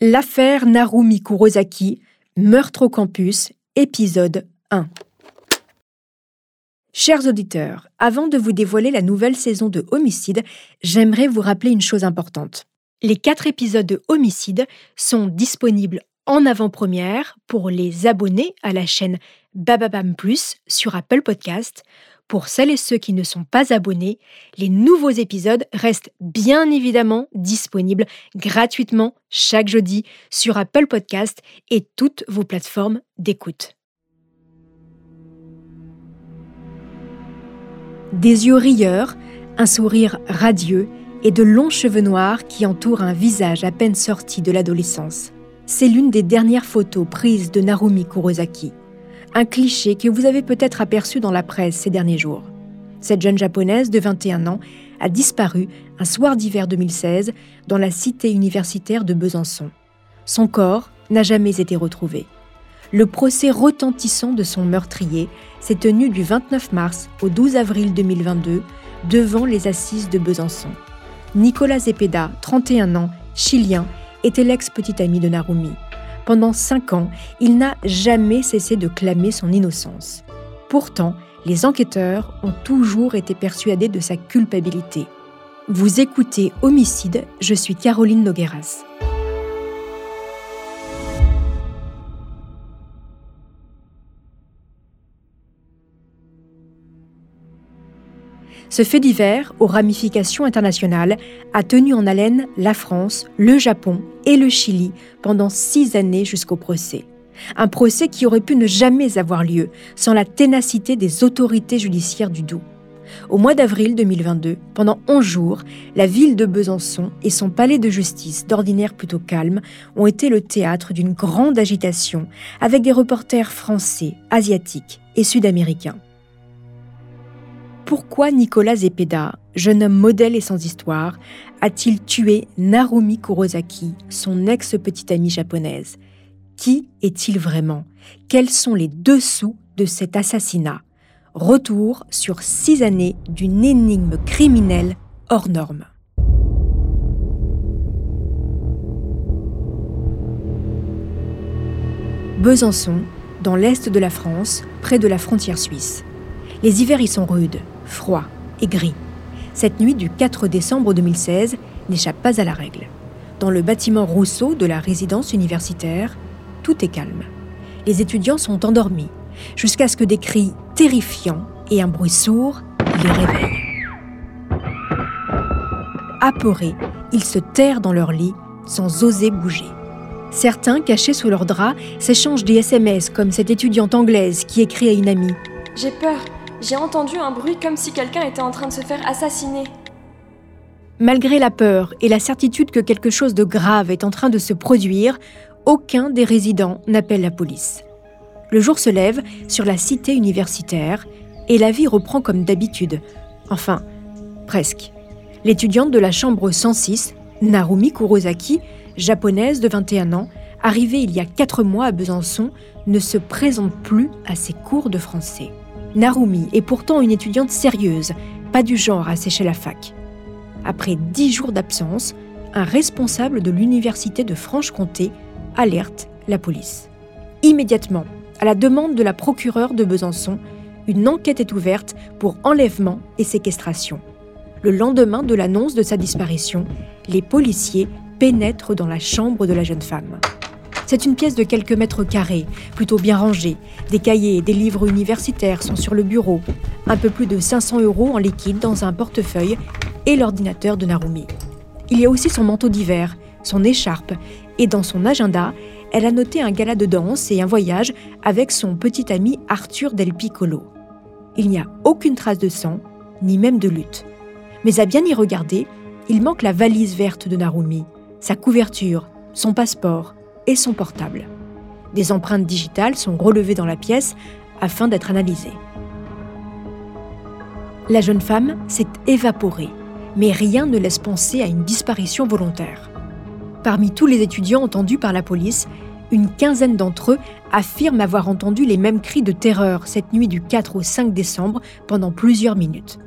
L'affaire Narumi Kurosaki, meurtre au campus, épisode 1. Chers auditeurs, avant de vous dévoiler la nouvelle saison de Homicide, j'aimerais vous rappeler une chose importante. Les quatre épisodes de Homicide sont disponibles en avant-première pour les abonnés à la chaîne Bababam Plus sur Apple Podcast pour celles et ceux qui ne sont pas abonnés, les nouveaux épisodes restent bien évidemment disponibles gratuitement chaque jeudi sur Apple Podcast et toutes vos plateformes d'écoute. Des yeux rieurs, un sourire radieux et de longs cheveux noirs qui entourent un visage à peine sorti de l'adolescence. C'est l'une des dernières photos prises de Narumi Kurosaki un cliché que vous avez peut-être aperçu dans la presse ces derniers jours. Cette jeune japonaise de 21 ans a disparu un soir d'hiver 2016 dans la cité universitaire de Besançon. Son corps n'a jamais été retrouvé. Le procès retentissant de son meurtrier s'est tenu du 29 mars au 12 avril 2022 devant les assises de Besançon. Nicolas Zepeda, 31 ans, chilien, était l'ex-petit ami de Narumi. Pendant cinq ans, il n'a jamais cessé de clamer son innocence. Pourtant, les enquêteurs ont toujours été persuadés de sa culpabilité. Vous écoutez Homicide, je suis Caroline Nogueras. Ce fait divers, aux ramifications internationales, a tenu en haleine la France, le Japon et le Chili pendant six années jusqu'au procès. Un procès qui aurait pu ne jamais avoir lieu sans la ténacité des autorités judiciaires du Doubs. Au mois d'avril 2022, pendant 11 jours, la ville de Besançon et son palais de justice, d'ordinaire plutôt calme, ont été le théâtre d'une grande agitation avec des reporters français, asiatiques et sud-américains pourquoi Nicolas Zepeda, jeune homme modèle et sans histoire, a-t-il tué Narumi Kurosaki, son ex-petite amie japonaise? Qui est-il vraiment? Quels sont les dessous de cet assassinat? Retour sur six années d'une énigme criminelle hors norme. Besançon, dans l'est de la France, près de la frontière suisse. Les hivers y sont rudes, froid et gris. Cette nuit du 4 décembre 2016 n'échappe pas à la règle. Dans le bâtiment Rousseau de la résidence universitaire, tout est calme. Les étudiants sont endormis, jusqu'à ce que des cris terrifiants et un bruit sourd les réveillent. Apeurés, ils se terrent dans leur lit sans oser bouger. Certains, cachés sous leurs draps, s'échangent des SMS comme cette étudiante anglaise qui écrit à une amie. J'ai peur, j'ai entendu un bruit comme si quelqu'un était en train de se faire assassiner. Malgré la peur et la certitude que quelque chose de grave est en train de se produire, aucun des résidents n'appelle la police. Le jour se lève sur la cité universitaire et la vie reprend comme d'habitude. Enfin, presque. L'étudiante de la chambre 106, Narumi Kurosaki, japonaise de 21 ans, arrivée il y a 4 mois à Besançon, ne se présente plus à ses cours de français. Narumi est pourtant une étudiante sérieuse, pas du genre à sécher la fac. Après dix jours d'absence, un responsable de l'université de Franche-Comté alerte la police. Immédiatement, à la demande de la procureure de Besançon, une enquête est ouverte pour enlèvement et séquestration. Le lendemain de l'annonce de sa disparition, les policiers pénètrent dans la chambre de la jeune femme. C'est une pièce de quelques mètres carrés, plutôt bien rangée. Des cahiers et des livres universitaires sont sur le bureau. Un peu plus de 500 euros en liquide dans un portefeuille et l'ordinateur de Narumi. Il y a aussi son manteau d'hiver, son écharpe et dans son agenda, elle a noté un gala de danse et un voyage avec son petit ami Arthur Del Piccolo. Il n'y a aucune trace de sang, ni même de lutte. Mais à bien y regarder, il manque la valise verte de Narumi, sa couverture, son passeport, et son portable. Des empreintes digitales sont relevées dans la pièce afin d'être analysées. La jeune femme s'est évaporée, mais rien ne laisse penser à une disparition volontaire. Parmi tous les étudiants entendus par la police, une quinzaine d'entre eux affirment avoir entendu les mêmes cris de terreur cette nuit du 4 au 5 décembre pendant plusieurs minutes.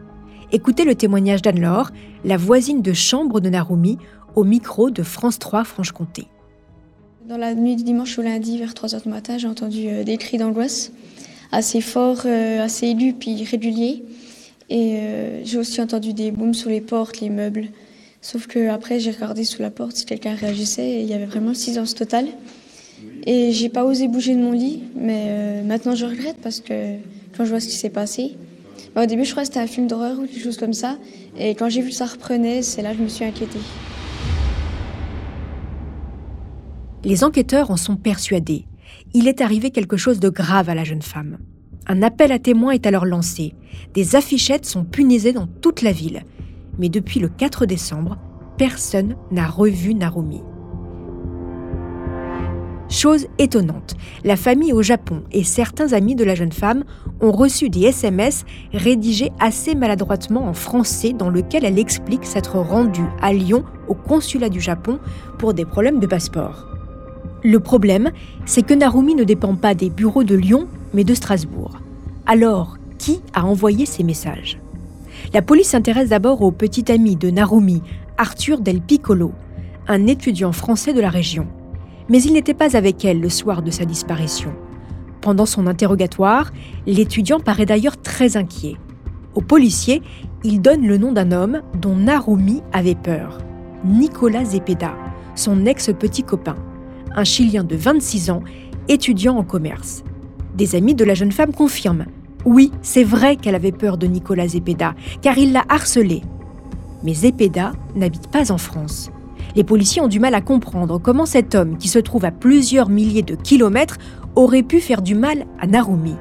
Écoutez le témoignage d'Anne-Laure, la voisine de chambre de Narumi, au micro de France 3 Franche-Comté. Dans la nuit du dimanche au lundi, vers 3h du matin, j'ai entendu euh, des cris d'angoisse assez forts, euh, assez aigus, puis réguliers. Et euh, j'ai aussi entendu des booms sur les portes, les meubles. Sauf que après, j'ai regardé sous la porte si quelqu'un réagissait et il y avait vraiment le silence total. Et j'ai pas osé bouger de mon lit, mais maintenant je regrette parce que quand je vois ce qui s'est passé, bah, au début je crois que c'était un film d'horreur ou quelque chose comme ça. Et quand j'ai vu que ça reprenait, c'est là que je me suis inquiétée. Les enquêteurs en sont persuadés. Il est arrivé quelque chose de grave à la jeune femme. Un appel à témoins est alors lancé. Des affichettes sont punisées dans toute la ville. Mais depuis le 4 décembre, personne n'a revu Narumi. Chose étonnante, la famille au Japon et certains amis de la jeune femme ont reçu des SMS rédigés assez maladroitement en français dans lesquels elle explique s'être rendue à Lyon au consulat du Japon pour des problèmes de passeport. Le problème, c'est que Narumi ne dépend pas des bureaux de Lyon, mais de Strasbourg. Alors, qui a envoyé ces messages? La police s'intéresse d'abord au petit ami de Narumi, Arthur Del Piccolo, un étudiant français de la région. Mais il n'était pas avec elle le soir de sa disparition. Pendant son interrogatoire, l'étudiant paraît d'ailleurs très inquiet. Au policier, il donne le nom d'un homme dont Narumi avait peur, Nicolas Zepeda, son ex-petit copain un Chilien de 26 ans, étudiant en commerce. Des amis de la jeune femme confirment. Oui, c'est vrai qu'elle avait peur de Nicolas Zepeda, car il l'a harcelé. Mais Zepeda n'habite pas en France. Les policiers ont du mal à comprendre comment cet homme, qui se trouve à plusieurs milliers de kilomètres, aurait pu faire du mal à Narumi.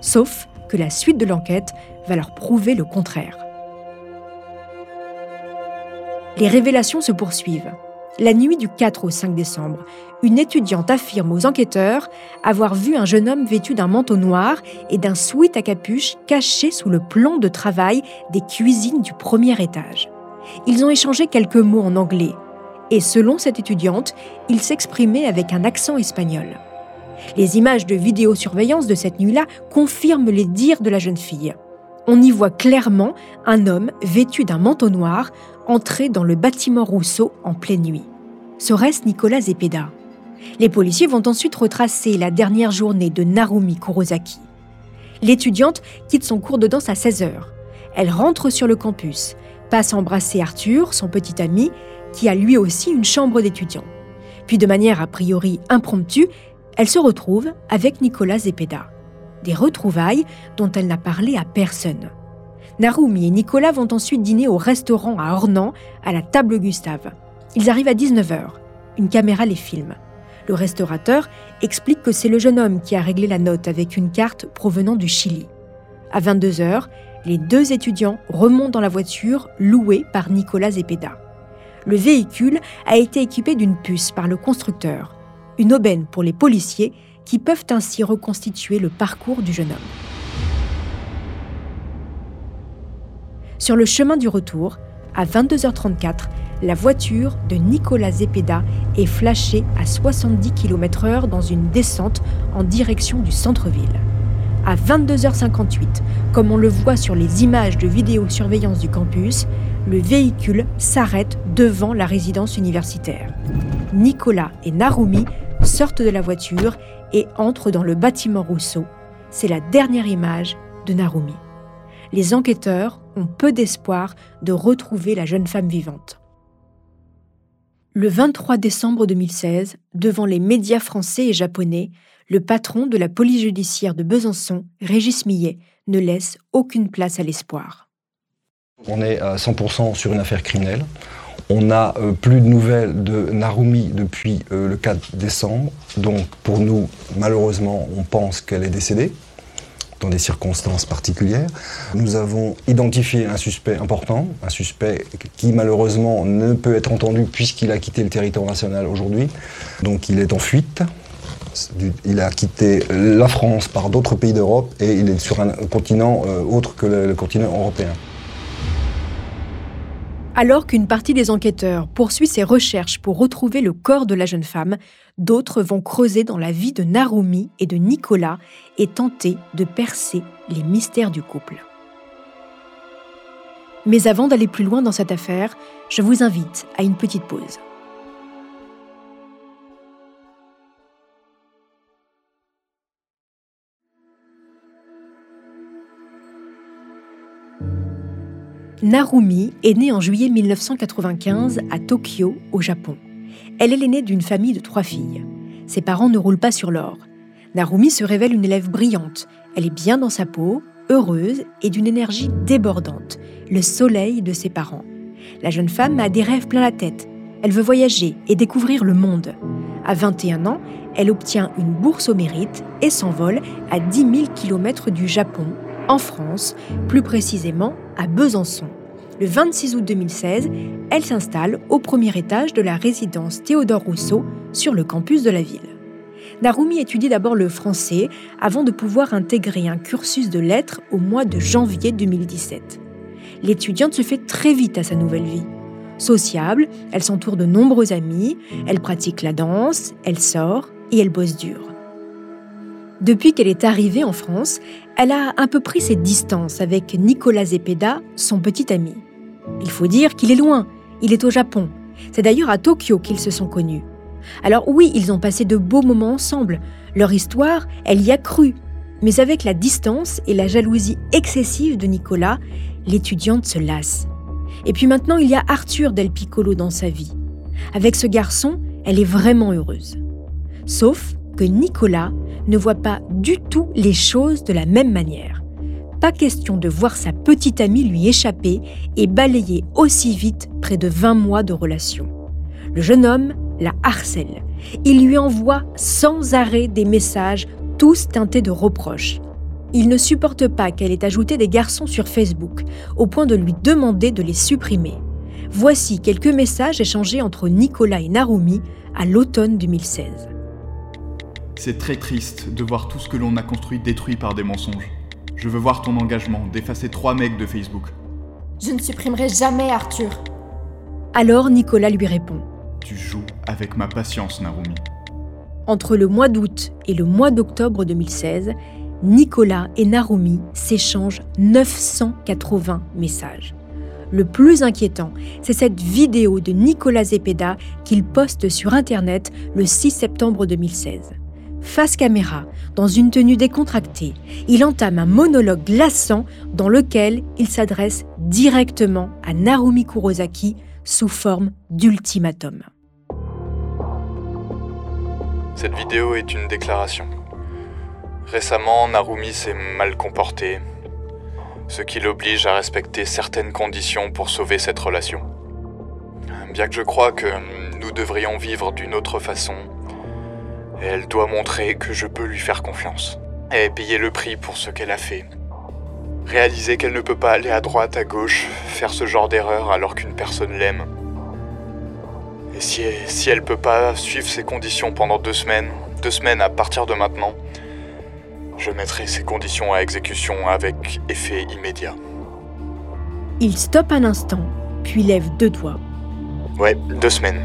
Sauf que la suite de l'enquête va leur prouver le contraire. Les révélations se poursuivent. La nuit du 4 au 5 décembre, une étudiante affirme aux enquêteurs avoir vu un jeune homme vêtu d'un manteau noir et d'un sweat à capuche caché sous le plan de travail des cuisines du premier étage. Ils ont échangé quelques mots en anglais et selon cette étudiante, il s'exprimait avec un accent espagnol. Les images de vidéosurveillance de cette nuit-là confirment les dires de la jeune fille. On y voit clairement un homme vêtu d'un manteau noir entrer dans le bâtiment Rousseau en pleine nuit. Serait-ce Nicolas Zepeda Les policiers vont ensuite retracer la dernière journée de Narumi Kurosaki. L'étudiante quitte son cours de danse à 16h. Elle rentre sur le campus, passe embrasser Arthur, son petit ami, qui a lui aussi une chambre d'étudiant. Puis de manière a priori impromptue, elle se retrouve avec Nicolas Zepeda. Des retrouvailles dont elle n'a parlé à personne. Narumi et Nicolas vont ensuite dîner au restaurant à Ornans, à la table Gustave. Ils arrivent à 19h. Une caméra les filme. Le restaurateur explique que c'est le jeune homme qui a réglé la note avec une carte provenant du Chili. À 22h, les deux étudiants remontent dans la voiture louée par Nicolas Zepeda. Le véhicule a été équipé d'une puce par le constructeur, une aubaine pour les policiers qui peuvent ainsi reconstituer le parcours du jeune homme. Sur le chemin du retour, à 22h34, la voiture de Nicolas Zepeda est flashée à 70 km/h dans une descente en direction du centre-ville. À 22h58, comme on le voit sur les images de vidéosurveillance du campus, le véhicule s'arrête devant la résidence universitaire. Nicolas et Narumi sortent de la voiture et entrent dans le bâtiment Rousseau. C'est la dernière image de Narumi les enquêteurs peu d'espoir de retrouver la jeune femme vivante. Le 23 décembre 2016, devant les médias français et japonais, le patron de la police judiciaire de Besançon, Régis Millet, ne laisse aucune place à l'espoir. On est à 100% sur une affaire criminelle. On n'a euh, plus de nouvelles de Narumi depuis euh, le 4 décembre. Donc pour nous, malheureusement, on pense qu'elle est décédée dans des circonstances particulières. Nous avons identifié un suspect important, un suspect qui malheureusement ne peut être entendu puisqu'il a quitté le territoire national aujourd'hui. Donc il est en fuite. Il a quitté la France par d'autres pays d'Europe et il est sur un continent euh, autre que le continent européen. Alors qu'une partie des enquêteurs poursuit ses recherches pour retrouver le corps de la jeune femme, d'autres vont creuser dans la vie de Narumi et de Nicolas et tenter de percer les mystères du couple. Mais avant d'aller plus loin dans cette affaire, je vous invite à une petite pause. Narumi est née en juillet 1995 à Tokyo, au Japon. Elle est l'aînée d'une famille de trois filles. Ses parents ne roulent pas sur l'or. Narumi se révèle une élève brillante. Elle est bien dans sa peau, heureuse et d'une énergie débordante, le soleil de ses parents. La jeune femme a des rêves plein la tête. Elle veut voyager et découvrir le monde. À 21 ans, elle obtient une bourse au mérite et s'envole à 10 000 km du Japon, en France, plus précisément à Besançon. Le 26 août 2016, elle s'installe au premier étage de la résidence Théodore Rousseau sur le campus de la ville. Narumi étudie d'abord le français avant de pouvoir intégrer un cursus de lettres au mois de janvier 2017. L'étudiante se fait très vite à sa nouvelle vie. Sociable, elle s'entoure de nombreux amis, elle pratique la danse, elle sort et elle bosse dur. Depuis qu'elle est arrivée en France, elle a un peu pris ses distances avec Nicolas Zepeda, son petit ami. Il faut dire qu'il est loin, il est au Japon. C'est d'ailleurs à Tokyo qu'ils se sont connus. Alors oui, ils ont passé de beaux moments ensemble. Leur histoire, elle y a cru. Mais avec la distance et la jalousie excessive de Nicolas, l'étudiante se lasse. Et puis maintenant, il y a Arthur Del Piccolo dans sa vie. Avec ce garçon, elle est vraiment heureuse. Sauf Nicolas ne voit pas du tout les choses de la même manière. Pas question de voir sa petite amie lui échapper et balayer aussi vite près de 20 mois de relation. Le jeune homme la harcèle. Il lui envoie sans arrêt des messages, tous teintés de reproches. Il ne supporte pas qu'elle ait ajouté des garçons sur Facebook, au point de lui demander de les supprimer. Voici quelques messages échangés entre Nicolas et Narumi à l'automne 2016. C'est très triste de voir tout ce que l'on a construit détruit par des mensonges. Je veux voir ton engagement d'effacer trois mecs de Facebook. Je ne supprimerai jamais Arthur. Alors Nicolas lui répond tu joues avec ma patience, Narumi. Entre le mois d'août et le mois d'octobre 2016, Nicolas et Narumi s'échangent 980 messages. Le plus inquiétant, c'est cette vidéo de Nicolas Zepeda qu'il poste sur Internet le 6 septembre 2016. Face caméra, dans une tenue décontractée, il entame un monologue glaçant dans lequel il s'adresse directement à Narumi Kurosaki sous forme d'ultimatum. Cette vidéo est une déclaration. Récemment, Narumi s'est mal comporté, ce qui l'oblige à respecter certaines conditions pour sauver cette relation. Bien que je crois que nous devrions vivre d'une autre façon, elle doit montrer que je peux lui faire confiance et payer le prix pour ce qu'elle a fait. Réaliser qu'elle ne peut pas aller à droite, à gauche, faire ce genre d'erreur alors qu'une personne l'aime. Et si, si elle peut pas suivre ces conditions pendant deux semaines, deux semaines à partir de maintenant, je mettrai ces conditions à exécution avec effet immédiat. Il stoppe un instant, puis lève deux doigts. Ouais, deux semaines.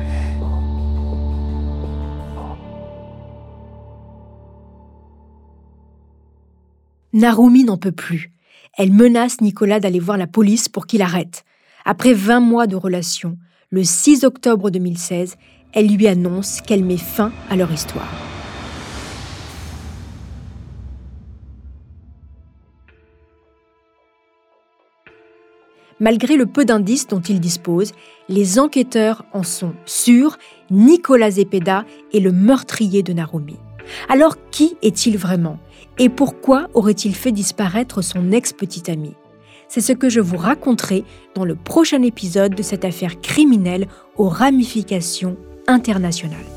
Narumi n'en peut plus. Elle menace Nicolas d'aller voir la police pour qu'il arrête. Après 20 mois de relation, le 6 octobre 2016, elle lui annonce qu'elle met fin à leur histoire. Malgré le peu d'indices dont ils disposent, les enquêteurs en sont sûrs, Nicolas Zepeda est le meurtrier de Narumi. Alors qui est-il vraiment? Et pourquoi aurait-il fait disparaître son ex-petite amie? C'est ce que je vous raconterai dans le prochain épisode de cette affaire criminelle aux ramifications internationales.